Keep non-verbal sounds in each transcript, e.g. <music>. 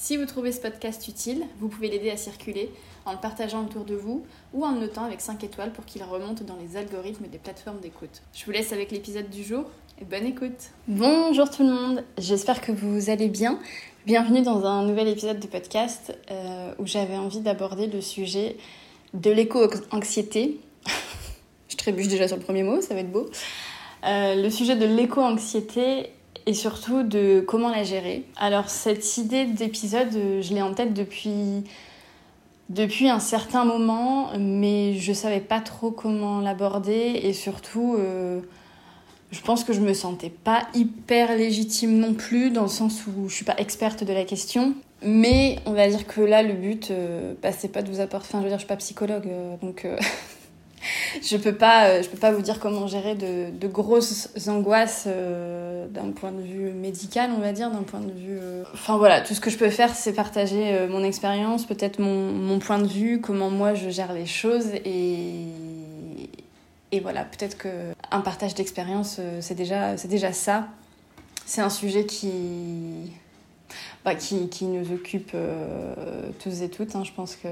Si vous trouvez ce podcast utile, vous pouvez l'aider à circuler en le partageant autour de vous ou en le notant avec 5 étoiles pour qu'il remonte dans les algorithmes des plateformes d'écoute. Je vous laisse avec l'épisode du jour et bonne écoute. Bonjour tout le monde, j'espère que vous allez bien. Bienvenue dans un nouvel épisode de podcast euh, où j'avais envie d'aborder le sujet de l'éco-anxiété. <laughs> Je trébuche déjà sur le premier mot, ça va être beau. Euh, le sujet de l'éco-anxiété et surtout de comment la gérer. Alors cette idée d'épisode, euh, je l'ai en tête depuis depuis un certain moment, mais je savais pas trop comment l'aborder et surtout euh, je pense que je me sentais pas hyper légitime non plus dans le sens où je suis pas experte de la question. Mais on va dire que là le but euh, bah, c'est pas de vous apporter enfin je veux dire je suis pas psychologue donc <laughs> je peux pas euh, peux pas vous dire comment gérer de, grosses angoisses euh, d'un point de vue médical on va dire d'un point de vue euh, enfin voilà tout ce que je peux faire c'est partager mon expérience peut-être mon, point de vue comment moi je gère les choses et voilà peut-être que un partage d'expérience c'est déjà ça. C'est un sujet qui bah, qui, nous occupe euh, tous et toutes. Hein. Je, pense que,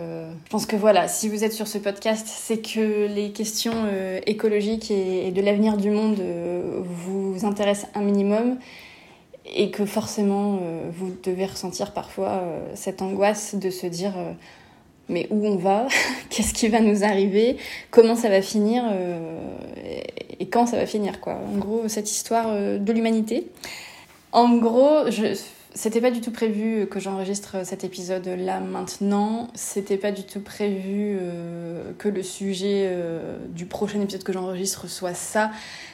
je pense que voilà, si vous êtes sur ce podcast, c'est que les questions euh, écologiques et, et, de l'avenir du monde euh, vous intéressent un minimum et que forcément vous devez ressentir parfois cette angoisse de se dire mais où on va, <laughs> qu'est-ce qui va nous arriver, comment ça va finir et quand ça va finir quoi? En gros, cette histoire de l'humanité. En gros, je, c'était pas du tout prévu que j'enregistre cet épisode là maintenant. C'était pas du tout prévu euh, que le sujet euh, du prochain épisode que j'enregistre soit ça.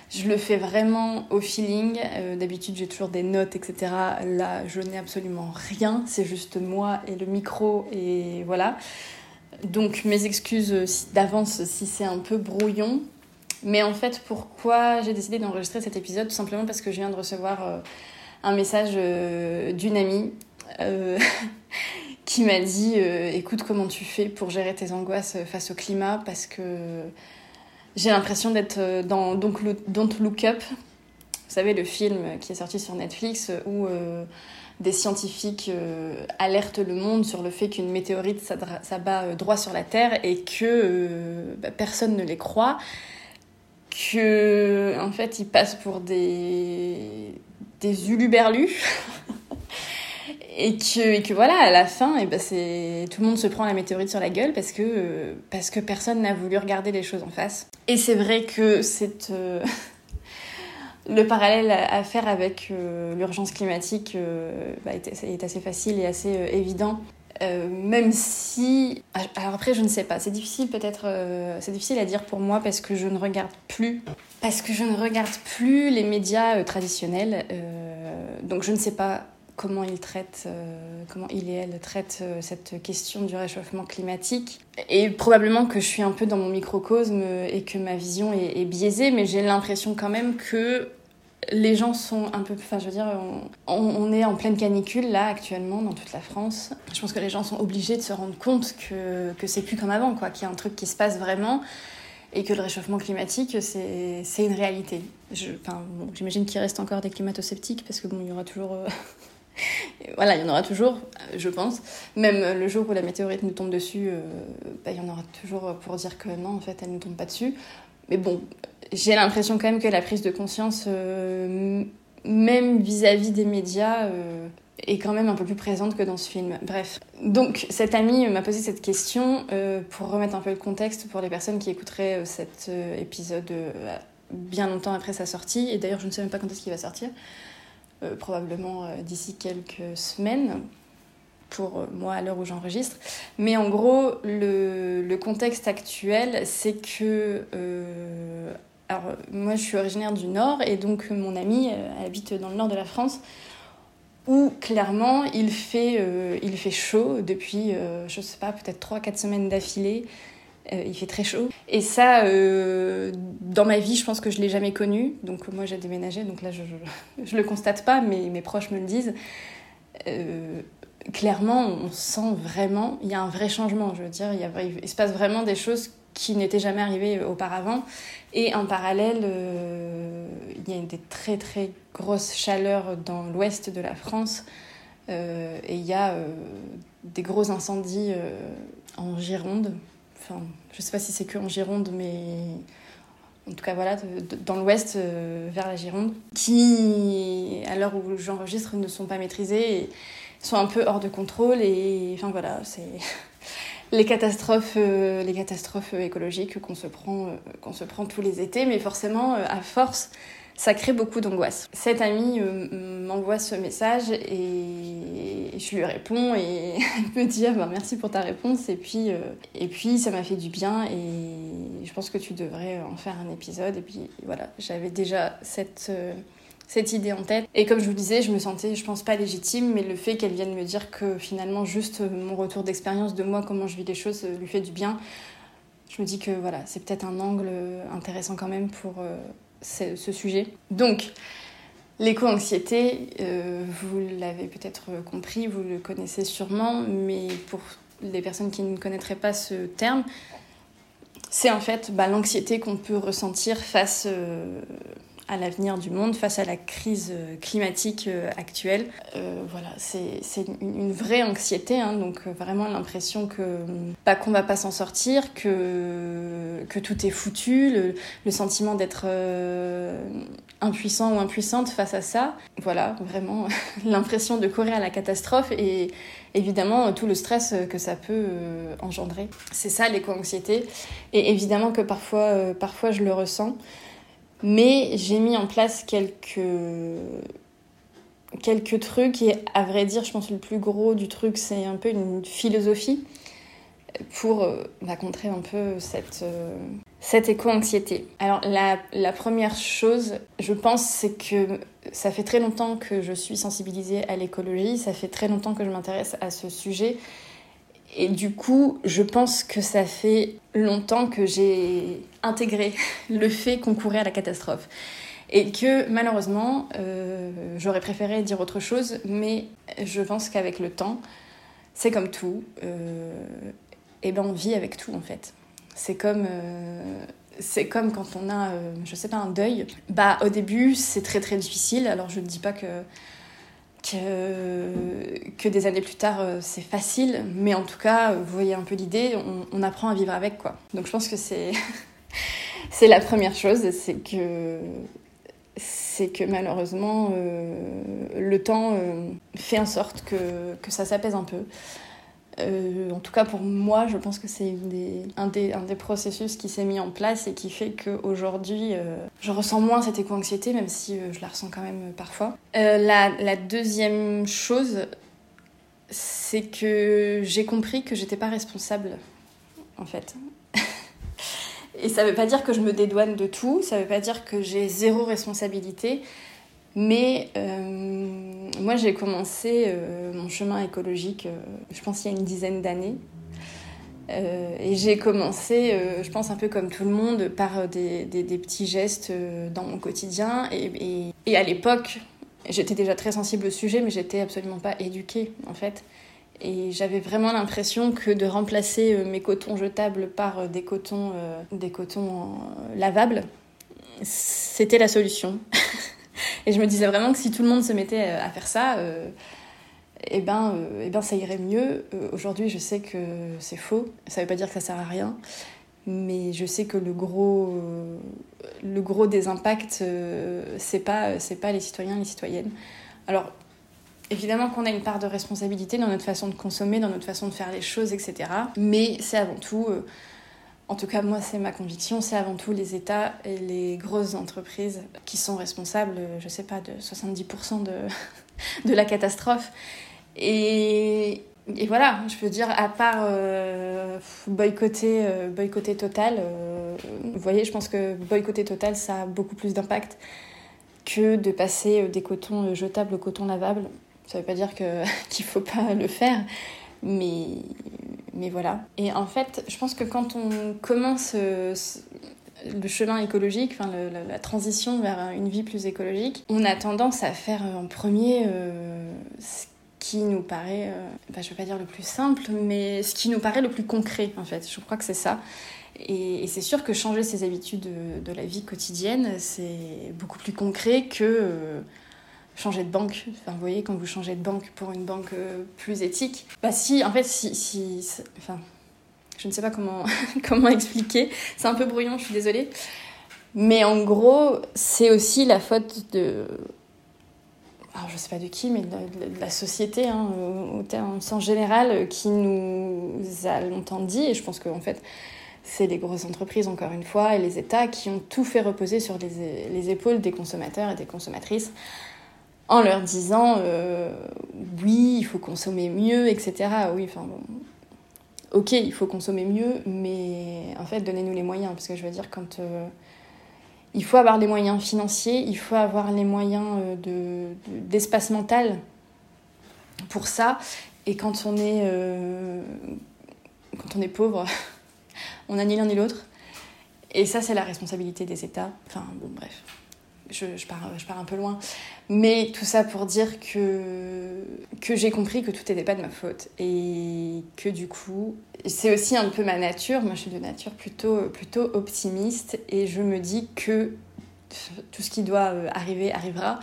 Je le fais vraiment au feeling. Euh, d'habitude, j'ai toujours des notes, etc. Là, je n'ai absolument rien. C'est juste moi et le micro et voilà. Donc, mes excuses d'avance si c'est un peu brouillon. Mais en fait, pourquoi j'ai décidé d'enregistrer cet épisode? Tout simplement parce que je viens de recevoir un message euh, d'une amie euh, <laughs> qui m'a dit euh, écoute comment tu fais pour gérer tes angoisses face au climat? Parce que j'ai l'impression d'être dans Don't Look Up. Vous savez le film qui est sorti sur Netflix où des scientifiques alertent le monde sur le fait qu'une météorite s'abat droit sur la Terre et que bah, personne ne les croit que en fait ils passent pour des des uluberlus. et, que, et que voilà, à la fin, et ben c'est tout le monde se prend la météorite sur la gueule parce que, parce que personne n'a voulu regarder les choses en face. Et c'est vrai que c'est. Euh, <laughs> le parallèle à faire avec euh, l'urgence climatique euh, bah, est, assez facile et assez évident. Même si alors après je ne sais pas c'est difficile peut-être c'est difficile à dire pour moi parce que je ne regarde plus parce que je ne regarde plus les médias euh, traditionnels, euh, donc je ne sais pas comment ils traitent, euh, comment il et elle traitent cette question du réchauffement climatique. Et probablement que je suis un peu dans mon microcosme et que ma vision est, biaisée, mais j'ai l'impression quand même que les gens sont un peu, enfin je veux dire, on, est en pleine canicule là actuellement dans toute la France. Je pense que les gens sont obligés de se rendre compte que, que c'est plus comme avant, quoi, qu'il y a un truc qui se passe vraiment et que le réchauffement climatique, c'est une réalité. J'imagine qu'il reste encore des climato-sceptiques parce que bon, il y aura toujours. Euh, <laughs> voilà, il y en aura toujours, je pense. Même le jour où la météorite nous tombe dessus, euh, bah, il y en aura toujours pour dire que non, en fait, elle ne tombe pas dessus. Mais bon, j'ai l'impression quand même que la prise de conscience, euh, même vis-à-vis -vis des médias, est quand même un peu plus présente que dans ce film. Bref. Donc, cette amie m'a posé cette question euh, pour remettre un peu le contexte pour les personnes qui écouteraient euh, cet euh, épisode bien longtemps après sa sortie. Et d'ailleurs, je ne sais même pas quand est-ce qu'il va sortir. probablement d'ici quelques semaines pour moi à l'heure où j'enregistre. Mais en gros, le, le contexte actuel, c'est que... alors, moi, je suis originaire du Nord et donc mon amie habite dans le nord de la France où clairement il fait, il fait chaud depuis, je sais pas, peut-être 3-4 semaines d'affilée. il fait très chaud. Et ça, dans ma vie, je pense que je l'ai jamais connu. Donc moi, j'ai déménagé, donc là, je, je, le constate pas, mais mes proches me le disent clairement, on sent vraiment, il y a un vrai changement. Je veux dire, il, se passe vraiment des choses qui n'étaient jamais arrivées auparavant. Et en parallèle, euh, il y a des très très grosses chaleurs dans l'ouest de la France. Euh, et il y a euh, des gros incendies en Gironde. Enfin, je ne sais pas si c'est que en Gironde, mais en tout cas voilà, dans l'ouest vers la Gironde, qui, à l'heure où j'enregistre, ne sont pas maîtrisés. Et, sont un peu hors de contrôle et enfin voilà, c'est <laughs> les catastrophes, euh, les catastrophes écologiques qu'on se prend, euh, qu'on se prend tous les étés, mais forcément euh, à force, ça crée beaucoup d'angoisse. Cet ami m'envoie ce message et je lui réponds et <laughs> elle me dit ah ben, merci pour ta réponse et puis et puis ça m'a fait du bien et je pense que tu devrais en faire un épisode et puis voilà j'avais déjà cette cette idée en tête. Et comme je vous disais, je me sentais, je pense pas légitime, mais le fait qu'elle vienne me dire que finalement juste mon retour d'expérience de moi, comment je vis les choses, lui fait du bien, je me dis que voilà, c'est peut-être un angle intéressant quand même pour euh, ce, sujet. Donc, l'éco-anxiété, euh, vous l'avez peut-être compris, vous le connaissez sûrement, mais pour les personnes qui ne connaîtraient pas ce terme, c'est en fait bah, l'anxiété qu'on peut ressentir face euh, à l'avenir du monde face à la crise euh, climatique euh, actuelle. Euh, voilà, c'est une, vraie anxiété, hein, donc vraiment l'impression que pas qu'on va pas s'en sortir, que, que tout est foutu, le, sentiment d'être impuissant ou impuissante face à ça. Voilà, vraiment <laughs> l'impression de courir à la catastrophe et évidemment tout le stress que ça peut engendrer. C'est ça l'éco-anxiété. Et évidemment que parfois, parfois je le ressens. Mais j'ai mis en place quelques, quelques trucs et à vrai dire, je pense que le plus gros du truc, c'est un peu une philosophie pour euh, bah, contrer un peu cette, euh, cette éco-anxiété. Alors la, la, première chose, je pense, c'est que ça fait très longtemps que je suis sensibilisée à l'écologie, ça fait très longtemps que je m'intéresse à ce sujet et du coup, je pense que ça fait longtemps que j'ai intégré le fait qu'on courait à la catastrophe. Et que malheureusement, euh, j'aurais préféré dire autre chose, mais je pense qu'avec le temps, c'est comme tout. Euh, et ben on vit avec tout en fait. C'est comme, euh, comme quand on a, je sais pas, un deuil. Bah au début, c'est très très difficile. Alors je ne dis pas que que, que des années plus tard, c'est facile. Mais en tout cas, vous voyez un peu l'idée, on, apprend à vivre avec, quoi. Donc je pense que c'est, <laughs> c'est la première chose, c'est que, c'est que malheureusement, euh, le temps euh, fait en sorte que, que ça s'apaise un peu. Euh, en tout cas, pour moi, je pense que c'est un, des, un des processus qui s'est mis en place et qui fait qu'aujourd'hui, je ressens moins cette éco-anxiété, même si je la ressens quand même parfois. La, la, deuxième chose, c'est que j'ai compris que j'étais pas responsable, en fait. Et ça veut pas dire que je me dédouane de tout, ça veut pas dire que j'ai zéro responsabilité, mais euh, moi, j'ai commencé euh, mon chemin écologique, euh, je pense, il y a une dizaine d'années. et j'ai commencé, je pense, un peu comme tout le monde, par des, petits gestes dans mon quotidien. Et, à l'époque, j'étais déjà très sensible au sujet, mais j'étais absolument pas éduquée, en fait. Et j'avais vraiment l'impression que de remplacer mes cotons jetables par des cotons, des cotons lavables, c'était la solution. <laughs> Et je me disais vraiment que si tout le monde se mettait euh, à faire ça, euh, eh, ben, euh, eh ben, ça irait mieux. Aujourd'hui, je sais que c'est faux. Ça ne veut pas dire que ça sert à rien. Mais je sais que le gros, le gros des impacts, c'est pas, pas les citoyens, les citoyennes. Alors, évidemment qu'on a une part de responsabilité dans notre façon de consommer, dans notre façon de faire les choses, etc. Mais c'est avant tout en tout cas, moi, c'est ma conviction, c'est avant tout les États et les grosses entreprises qui sont responsables, je sais pas, de 70% de, <laughs> de la catastrophe. Et, voilà, je veux dire, à part euh, boycotter, euh, boycotter Total, euh, vous voyez, je pense que boycotter Total, ça a beaucoup plus d'impact que de passer des cotons jetables au coton lavable. Ça veut pas dire que <laughs> qu'il faut pas le faire, mais mais voilà. Et en fait, je pense que quand on commence le chemin écologique, enfin la transition vers une vie plus écologique, on a tendance à faire en premier ce qui nous paraît, euh, bah, je vais pas dire le plus simple, mais ce qui nous paraît le plus concret en fait. Je crois que c'est ça. Et, c'est sûr que changer ses habitudes de, la vie quotidienne, c'est beaucoup plus concret que euh, changer de banque. Enfin, vous voyez, quand vous changez de banque pour une banque euh, plus éthique, bah si, en fait, si, si enfin, je ne sais pas comment, <laughs> comment expliquer. C'est un peu brouillon, je suis désolée. Mais en gros, c'est aussi la faute de alors je sais pas de qui, mais de, la société, hein, au, sens général, qui nous a longtemps dit, et je pense qu'en fait, c'est les grosses entreprises, encore une fois, et les États qui ont tout fait reposer sur les, les épaules des consommateurs et des consommatrices, en leur disant euh, oui, il faut consommer mieux, etc. Oui, enfin bon. Ok, il faut consommer mieux, mais en fait, donnez-nous les moyens, parce que je veux dire, quand. Euh, il faut avoir les moyens financiers, il faut avoir les moyens euh, d'espace mental pour ça. Et quand on est, quand on est pauvre, <laughs> on n'a ni l'un ni l'autre. Et ça, c'est la responsabilité des États. Enfin, bon, bref je, pars, je pars un peu loin. Mais tout ça pour dire que, que j'ai compris que tout n'était pas de ma faute. Et que du coup, c'est aussi un peu ma nature. Moi, je suis de nature plutôt, plutôt optimiste. Et je me dis que tout ce qui doit euh, arriver arrivera.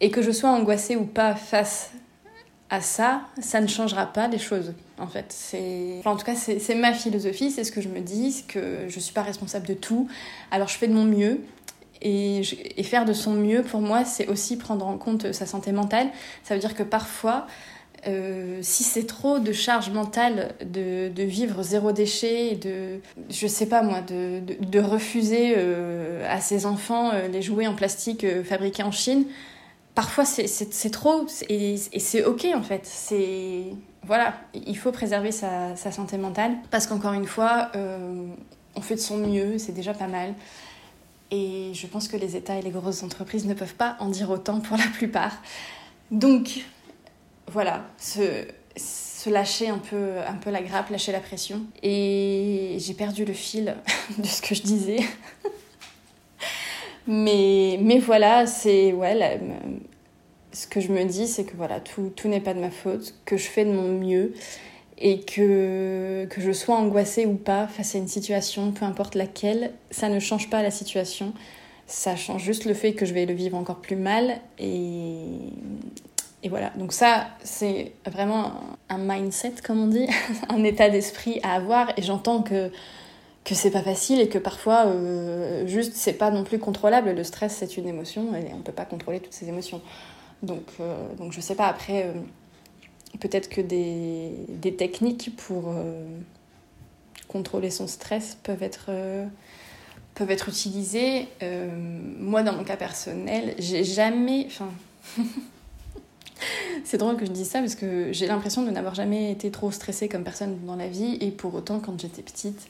Et que je sois angoissée ou pas face à ça, ça ne changera pas les choses. En fait, c'est, en tout cas, c'est ma philosophie, c'est ce que je me dis, que je suis pas responsable de tout. Alors, je fais de mon mieux et, faire de son mieux, pour moi, c'est aussi prendre en compte sa santé mentale. Ça veut dire que parfois, euh, si c'est trop de charge mentale de, vivre zéro déchet, de, je sais pas moi, de, refuser euh, à ses enfants euh, les jouets en plastique fabriqués en Chine, parfois c'est trop et, c'est ok en fait. Voilà, il faut préserver sa santé mentale parce qu'encore une fois, on fait de son mieux, c'est déjà pas mal. Et je pense que les États et les grosses entreprises ne peuvent pas en dire autant pour la plupart. Donc, voilà, se, lâcher un peu, un peu la grappe, lâcher la pression. Et j'ai perdu le fil <laughs> de ce que je disais. <laughs> mais, mais voilà, c'est. Ouais, ce que je me dis, c'est que voilà, tout, tout n'est pas de ma faute, que je fais de mon mieux et que, que je sois angoissée ou pas face à une situation, peu importe laquelle, ça ne change pas la situation. Ça change juste le fait que je vais le vivre encore plus mal. Et, et voilà. Donc, ça, c'est vraiment un mindset, comme on dit, <laughs> un état d'esprit à avoir. Et j'entends que que c'est pas facile et que parfois euh, juste c'est pas non plus contrôlable le stress c'est une émotion et on peut pas contrôler toutes ces émotions donc euh, donc je sais pas après euh, peut-être que des, techniques pour euh, contrôler son stress peuvent être, euh, utilisées. Euh, moi, dans mon cas personnel, j'ai jamais. Enfin. <laughs> C'est drôle que je dise ça parce que j'ai l'impression de n'avoir jamais été trop stressée comme personne dans la vie et pour autant quand j'étais petite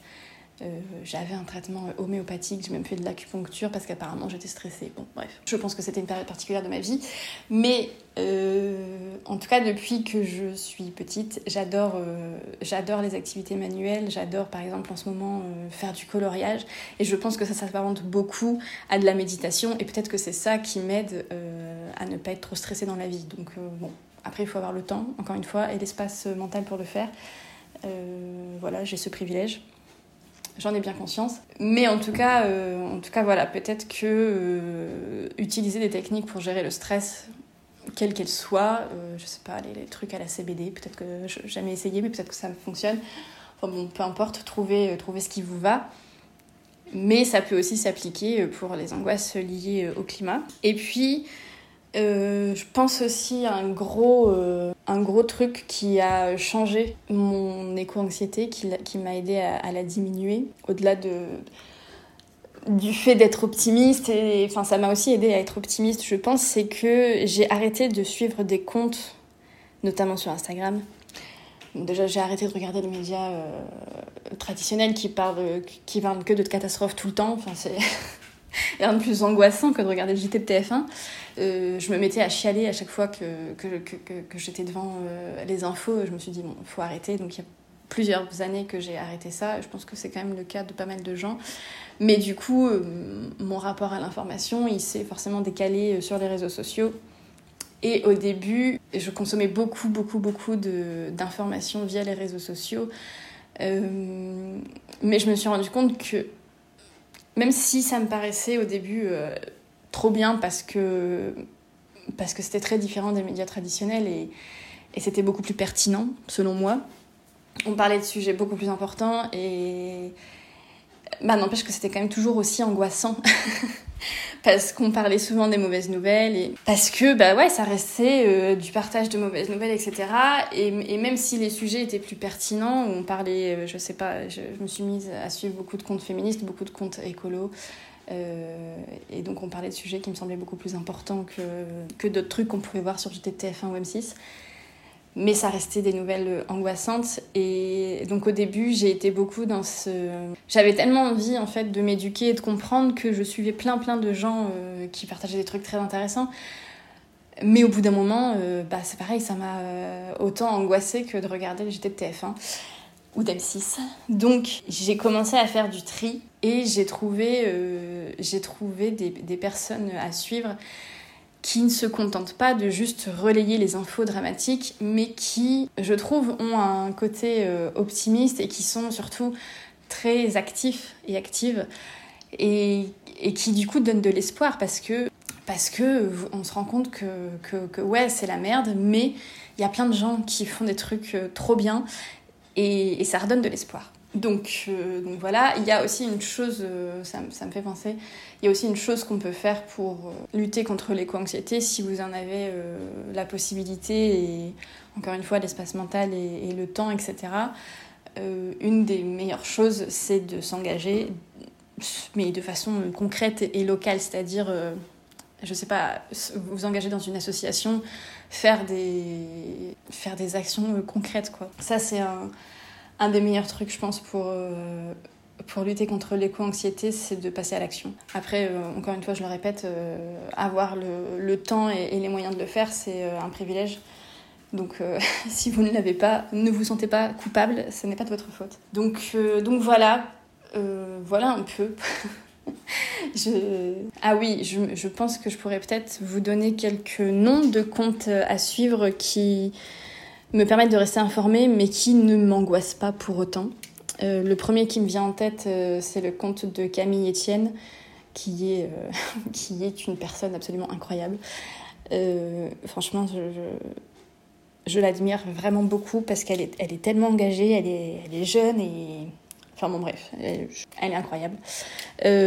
euh, j'avais un traitement homéopathique, j'ai même fait de l'acupuncture parce qu'apparemment j'étais stressée. Bon, bref, je pense que c'était une période particulière de ma vie. Mais euh, en tout cas, depuis que je suis petite, j'adore euh, j'adore les activités manuelles. J'adore par exemple en ce moment faire du coloriage. Et je pense que ça s'apparente beaucoup à de la méditation. Et peut-être que c'est ça qui m'aide à ne pas être trop stressée dans la vie. Donc bon, après il faut avoir le temps, encore une fois, et l'espace mental pour le faire. voilà, j'ai ce privilège. J'en ai bien conscience. Mais en tout cas, euh, en tout cas voilà, peut-être que euh, utiliser des techniques pour gérer le stress, quelle qu'elle soit, euh, je sais pas, les, trucs à la CBD, peut-être que j'ai jamais essayé, mais peut-être que ça fonctionne. Enfin bon, peu importe, trouver, trouver ce qui vous va. Mais ça peut aussi s'appliquer pour les angoisses liées au climat. Et puis, euh, je pense aussi à un gros, euh, un gros truc qui a changé mon éco-anxiété, qui, qui m'a aidé à, la diminuer, au-delà de, du fait d'être optimiste. Et, enfin, ça m'a aussi aidé à être optimiste, je pense, c'est que j'ai arrêté de suivre des comptes, notamment sur Instagram. déjà, j'ai arrêté de regarder les médias euh, traditionnels qui parlent, qui parlent que de catastrophes tout le temps. Enfin, c'est <laughs> <laughs> rien de plus angoissant que de regarder le JT de TF1. Euh, je me mettais à chialer à chaque fois que, que, que, j'étais devant euh, les infos. Je me suis dit, bon, faut arrêter. Donc il y a plusieurs années que j'ai arrêté ça. Je pense que c'est quand même le cas de pas mal de gens. Mais du coup, euh, mon rapport à l'information, il s'est forcément décalé sur les réseaux sociaux. Et au début, je consommais beaucoup, beaucoup, beaucoup d'informations via les réseaux sociaux. mais je me suis rendu compte que même si ça me paraissait au début euh, trop bien parce que parce que c'était très différent des médias traditionnels et, et c'était beaucoup plus pertinent selon moi. On parlait de sujets beaucoup plus importants et bah, n'empêche que c'était quand même toujours aussi angoissant <laughs> parce qu'on parlait souvent des mauvaises nouvelles et parce que bah ouais ça restait euh, du partage de mauvaises nouvelles etc et, même si les sujets étaient plus pertinents on parlait euh, je sais pas je, me suis mise à suivre beaucoup de comptes féministes beaucoup de comptes écolos euh, et donc on parlait de sujets qui me semblaient beaucoup plus importants que, que d'autres trucs qu'on pouvait voir sur JTTF1 ou M6 mais ça restait des nouvelles angoissantes. Et donc au début j'ai été beaucoup dans ce j'avais tellement envie en fait de m'éduquer et de comprendre que je suivais plein plein de gens euh, qui partageaient des trucs très intéressants. Mais au bout d'un moment euh, bah c'est pareil ça m'a euh, autant angoissé que de regarder le JT de TF1 ou d'M6 donc j'ai commencé à faire du tri et j'ai trouvé j'ai trouvé des, des personnes à suivre qui ne se contentent pas de juste relayer les infos dramatiques, mais qui, je trouve, ont un côté euh, optimiste et qui sont surtout très actifs et actives et, qui du coup donnent de l'espoir parce que parce que on se rend compte que, que, que ouais c'est la merde mais il y a plein de gens qui font des trucs euh, trop bien et, et ça redonne de l'espoir donc, euh, donc voilà, il y a aussi une chose, euh, ça, ça, me fait penser, il y a aussi une chose qu'on peut faire pour euh, lutter contre l'éco-anxiété si vous en avez la possibilité et encore une fois l'espace mental et, et, le temps, etc. une des meilleures choses, c'est de s'engager, mais de façon concrète et locale, c'est-à-dire, je sais pas, vous engager dans une association, faire des, faire des actions concrètes, quoi. Ça, c'est un un des meilleurs trucs, je pense, pour, euh, pour lutter contre l'éco-anxiété, c'est de passer à l'action. Après, euh, encore une fois, je le répète, euh, avoir le, temps et, les moyens de le faire, c'est un privilège. Donc, <laughs> si vous ne l'avez pas, ne vous sentez pas coupable, ce n'est pas de votre faute. Donc, voilà, voilà un peu. <laughs> Ah oui, je, je pense que je pourrais peut-être vous donner quelques noms de comptes à suivre qui me permettent de rester informée, mais qui ne m'angoissent pas pour autant. Euh, le premier qui me vient en tête, euh, c'est le conte de Camille Etienne, qui est, euh, <laughs> qui est une personne absolument incroyable. Franchement, je, je, l'admire vraiment beaucoup parce qu'elle est, elle est tellement engagée, elle est, elle est jeune et. Enfin bon, bref, elle, elle est incroyable.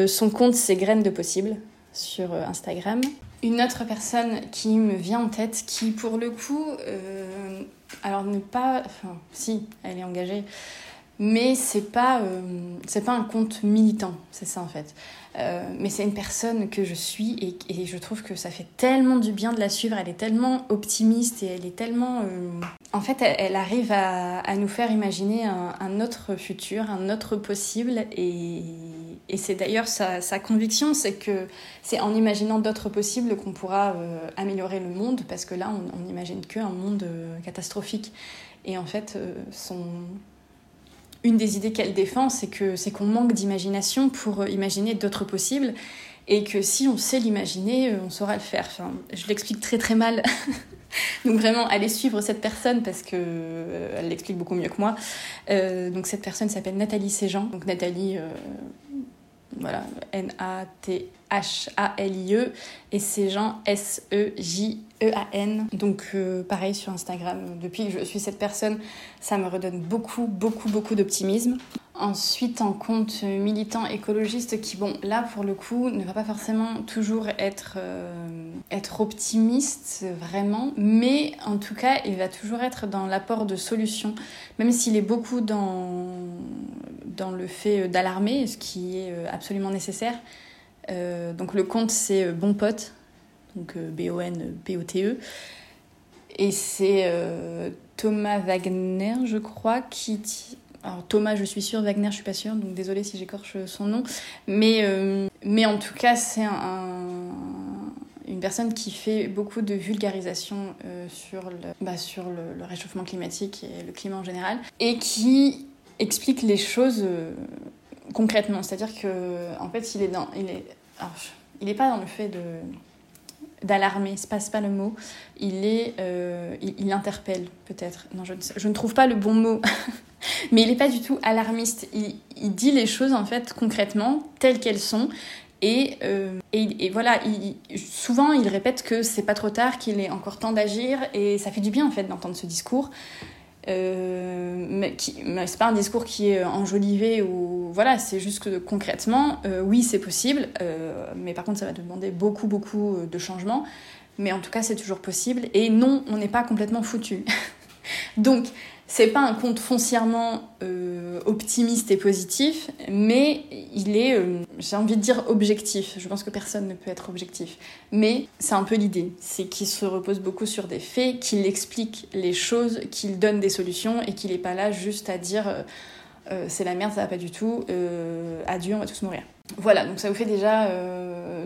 Son compte, c'est Graines de Possible sur Instagram. Une autre personne qui me vient en tête, qui pour le coup alors n'est pas, enfin si, elle est engagée, mais c'est pas, euh, c'est pas un compte militant, c'est ça en fait. Euh, mais c'est une personne que je suis et, et, je trouve que ça fait tellement du bien de la suivre. Elle est tellement optimiste et elle est tellement. Euh... En fait, elle, arrive à, à, nous faire imaginer un, un, autre futur, un autre possible. Et, et c'est d'ailleurs sa, conviction c'est que c'est en imaginant d'autres possibles qu'on pourra euh, améliorer le monde parce que là, on n'imagine qu'un monde euh, catastrophique. Et en fait, euh, une des idées qu'elle défend, c'est que c'est qu'on manque d'imagination pour imaginer d'autres possibles et que si on sait l'imaginer, on saura le faire. Enfin, je l'explique très très mal. <laughs> donc vraiment, allez suivre cette personne parce que elle l'explique beaucoup mieux que moi. Donc cette personne s'appelle Nathalie Séjean. Donc Nathalie, voilà, N-A-T-H-A-L-I-E et Séjean S-E-J E-A-N. Donc euh, pareil sur Instagram, depuis que je suis cette personne, ça me redonne beaucoup, beaucoup, beaucoup d'optimisme. Ensuite, un compte militant écologiste qui, bon, là pour le coup, ne va pas forcément toujours être, euh, être optimiste, vraiment, mais en tout cas, il va toujours être dans l'apport de solutions, même s'il est beaucoup dans, dans le fait d'alarmer, ce qui est euh, absolument nécessaire. Euh, donc le compte, c'est Bon Pote, donc euh, B-O-N-P-O-T-E. Et c'est euh, Thomas Wagner, je crois, qui. alors Thomas, je suis sûre, Wagner, je suis pas sûre, donc désolée si j'écorche son nom. Mais, euh, mais en tout cas, c'est un, une personne qui fait beaucoup de vulgarisation euh, sur, le, bah, sur le, réchauffement climatique et le climat en général, et qui explique les choses euh, concrètement. C'est-à-dire que en fait, il est dans, il est, il n'est pas dans le fait de d'alarmer, ce passe pas le mot. Il est, il, interpelle peut-être. Non, je, je, ne trouve pas le bon mot. <laughs> Mais il n'est pas du tout alarmiste. Il, dit les choses en fait concrètement, telles qu'elles sont. Et, euh, et, voilà, souvent il répète que c'est pas trop tard, qu'il est encore temps d'agir. Et ça fait du bien en fait d'entendre ce discours. Euh, mais, c'est pas un discours qui est enjolivé ou voilà, c'est juste que concrètement, euh, oui, c'est possible, euh, mais par contre, ça va demander beaucoup, beaucoup de changements. Mais en tout cas, c'est toujours possible. Et non, on n'est pas complètement foutu. <laughs> Donc, c'est pas un conte foncièrement euh, optimiste et positif, mais il est, euh, j'ai envie de dire, objectif. Je pense que personne ne peut être objectif. Mais c'est un peu l'idée. C'est qu'il se repose beaucoup sur des faits, qu'il explique les choses, qu'il donne des solutions et qu'il n'est pas là juste à dire euh, c'est la merde, ça va pas du tout, adieu, on va tous mourir. Voilà, donc ça vous fait déjà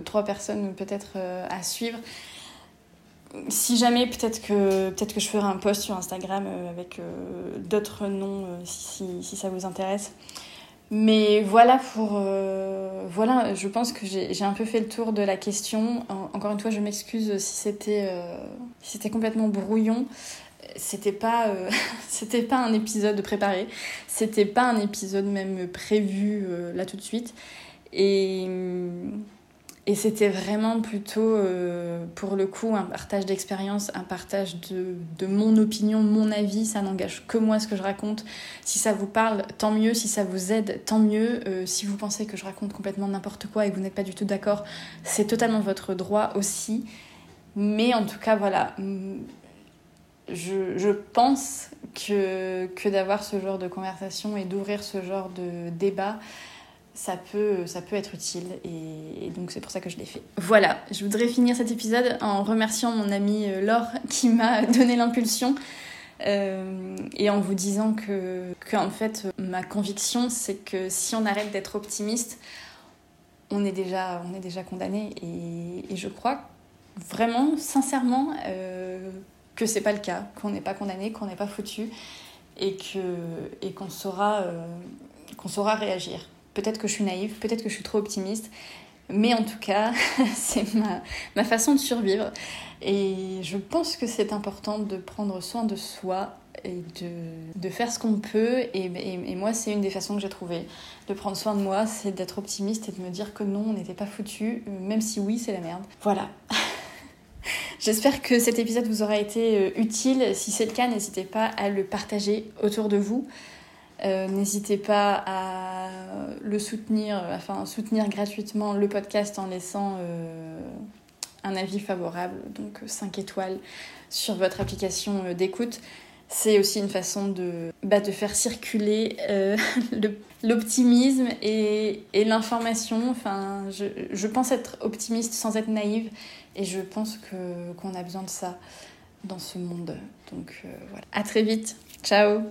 trois personnes peut-être à suivre si jamais, peut-être que, peut que je ferai un post sur Instagram euh, avec euh, d'autres noms euh, si, si, ça vous intéresse. Mais voilà pour. voilà, je pense que j'ai un peu fait le tour de la question. encore une fois, je m'excuse si c'était si complètement brouillon. C'était pas, <laughs> c'était pas un épisode préparé. C'était pas un épisode même prévu là tout de suite. Et. Et c'était vraiment plutôt, euh, pour le coup, un partage d'expérience, un partage de, mon opinion, mon avis. Ça n'engage que moi ce que je raconte. Si ça vous parle, tant mieux. Si ça vous aide, tant mieux. Euh, si vous pensez que je raconte complètement n'importe quoi et que vous n'êtes pas du tout d'accord, c'est totalement votre droit aussi. Mais en tout cas, voilà. Je, je pense que, que d'avoir ce genre de conversation et d'ouvrir ce genre de débat, ça peut, ça peut être utile et, donc c'est pour ça que je l'ai fait. Voilà, je voudrais finir cet épisode en remerciant mon amie euh, Laure <laughs> qui m'a <laughs> donné l'impulsion euh, et en vous disant que, que, en fait ma conviction c'est que si on arrête d'être optimiste, on est déjà, on est déjà condamné et, je crois vraiment, sincèrement, euh, que c'est pas le cas, qu'on n'est pas condamné, qu'on n'est pas foutu et que et qu'on saura, euh, qu'on saura réagir. Peut-être que je suis naïve, peut-être que je suis trop optimiste, mais en tout cas, <laughs> c'est ma, façon de survivre. Et je pense que c'est important de prendre soin de soi et de, faire ce qu'on peut. Et, et, moi, c'est une des façons que j'ai trouvées de prendre soin de moi, c'est d'être optimiste et de me dire que non, on n'était pas foutu, même si oui, c'est la merde. Voilà. <laughs> J'espère que cet épisode vous aura été euh, utile. Si c'est le cas, n'hésitez pas à le partager autour de vous. Euh, n'hésitez pas à le soutenir, enfin soutenir gratuitement le podcast en laissant euh, un avis favorable, donc 5 étoiles sur votre application euh, d'écoute. C'est aussi une façon de, bah, de faire circuler <laughs> l'optimisme et, et l'information. Enfin, je, je, pense être optimiste sans être naïve et je pense qu'on a besoin de ça dans ce monde. Donc voilà. À très vite. Ciao